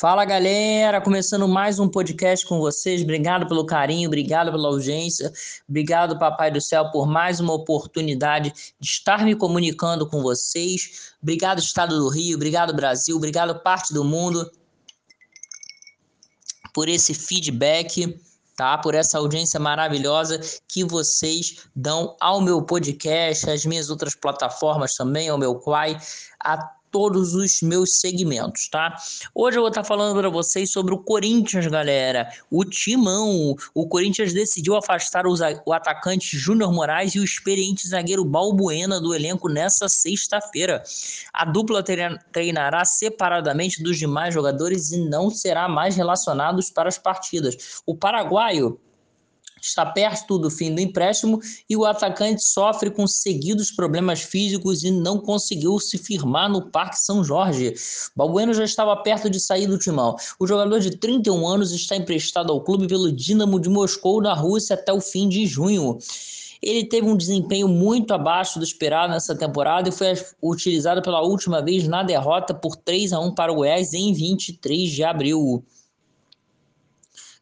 Fala galera, começando mais um podcast com vocês. Obrigado pelo carinho, obrigado pela audiência, obrigado, Papai do Céu, por mais uma oportunidade de estar me comunicando com vocês. Obrigado, Estado do Rio, obrigado, Brasil, obrigado, parte do mundo, por esse feedback, tá? Por essa audiência maravilhosa que vocês dão ao meu podcast, às minhas outras plataformas também, ao meu Quai, a todos os meus segmentos, tá? Hoje eu vou estar falando para vocês sobre o Corinthians, galera. O timão. O Corinthians decidiu afastar o atacante Júnior Moraes e o experiente zagueiro Balbuena do elenco nessa sexta-feira. A dupla treinará separadamente dos demais jogadores e não será mais relacionados para as partidas. O paraguaio está perto do fim do empréstimo e o atacante sofre com seguidos problemas físicos e não conseguiu se firmar no Parque São Jorge. Balbueno já estava perto de sair do timão. O jogador de 31 anos está emprestado ao clube pelo Dinamo de Moscou na Rússia até o fim de junho. Ele teve um desempenho muito abaixo do esperado nessa temporada e foi utilizado pela última vez na derrota por 3 a 1 para o Goiás em 23 de abril.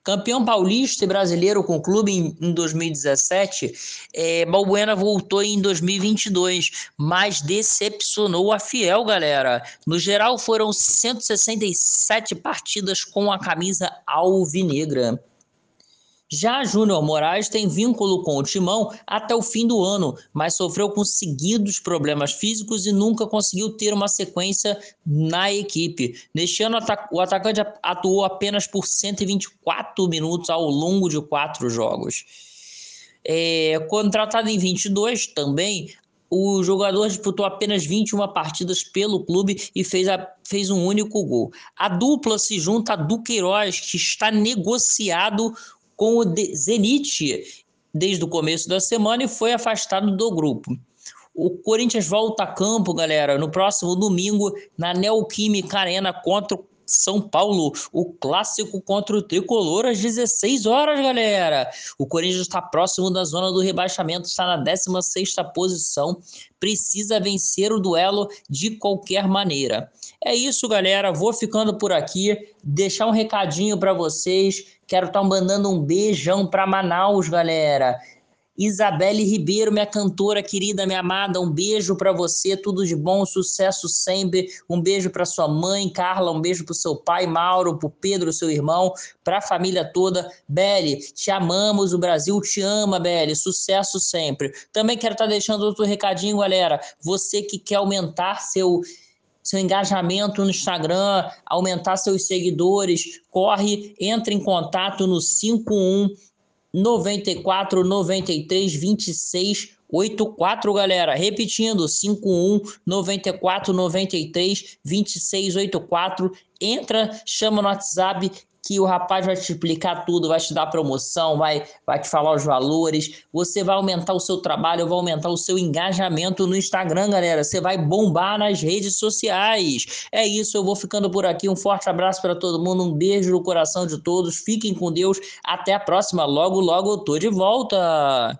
Campeão paulista e brasileiro com o clube em, em 2017, é, Balbuena voltou em 2022, mas decepcionou a Fiel, galera. No geral, foram 167 partidas com a camisa alvinegra. Já Júnior Moraes tem vínculo com o Timão até o fim do ano, mas sofreu com seguidos problemas físicos e nunca conseguiu ter uma sequência na equipe. Neste ano, o atacante atuou apenas por 124 minutos ao longo de quatro jogos. É, contratado em 22 também, o jogador disputou apenas 21 partidas pelo clube e fez, a, fez um único gol. A dupla se junta a Duqueiroz, que está negociado com o Zenit desde o começo da semana e foi afastado do grupo. O Corinthians volta a campo, galera, no próximo domingo na Neoquímica Arena contra o são Paulo, o clássico contra o Tricolor às 16 horas, galera. O Corinthians está próximo da zona do rebaixamento, está na 16 posição, precisa vencer o duelo de qualquer maneira. É isso, galera. Vou ficando por aqui, deixar um recadinho para vocês Quero estar tá mandando um beijão para Manaus, galera. Isabelle Ribeiro, minha cantora querida, minha amada, um beijo para você, tudo de bom, sucesso sempre. Um beijo para sua mãe, Carla, um beijo para seu pai, Mauro, para Pedro, seu irmão, para a família toda. Belle, te amamos, o Brasil te ama, Belle, sucesso sempre. Também quero estar tá deixando outro recadinho, galera. Você que quer aumentar seu seu engajamento no Instagram, aumentar seus seguidores, corre, entre em contato no 51 94 93 26 84, galera. Repetindo, 51 94 93 26 84. Entra, chama no WhatsApp que o rapaz vai te explicar tudo, vai te dar promoção, vai, vai te falar os valores, você vai aumentar o seu trabalho, vai aumentar o seu engajamento no Instagram, galera. Você vai bombar nas redes sociais. É isso, eu vou ficando por aqui. Um forte abraço para todo mundo, um beijo no coração de todos. Fiquem com Deus. Até a próxima. Logo, logo eu tô de volta.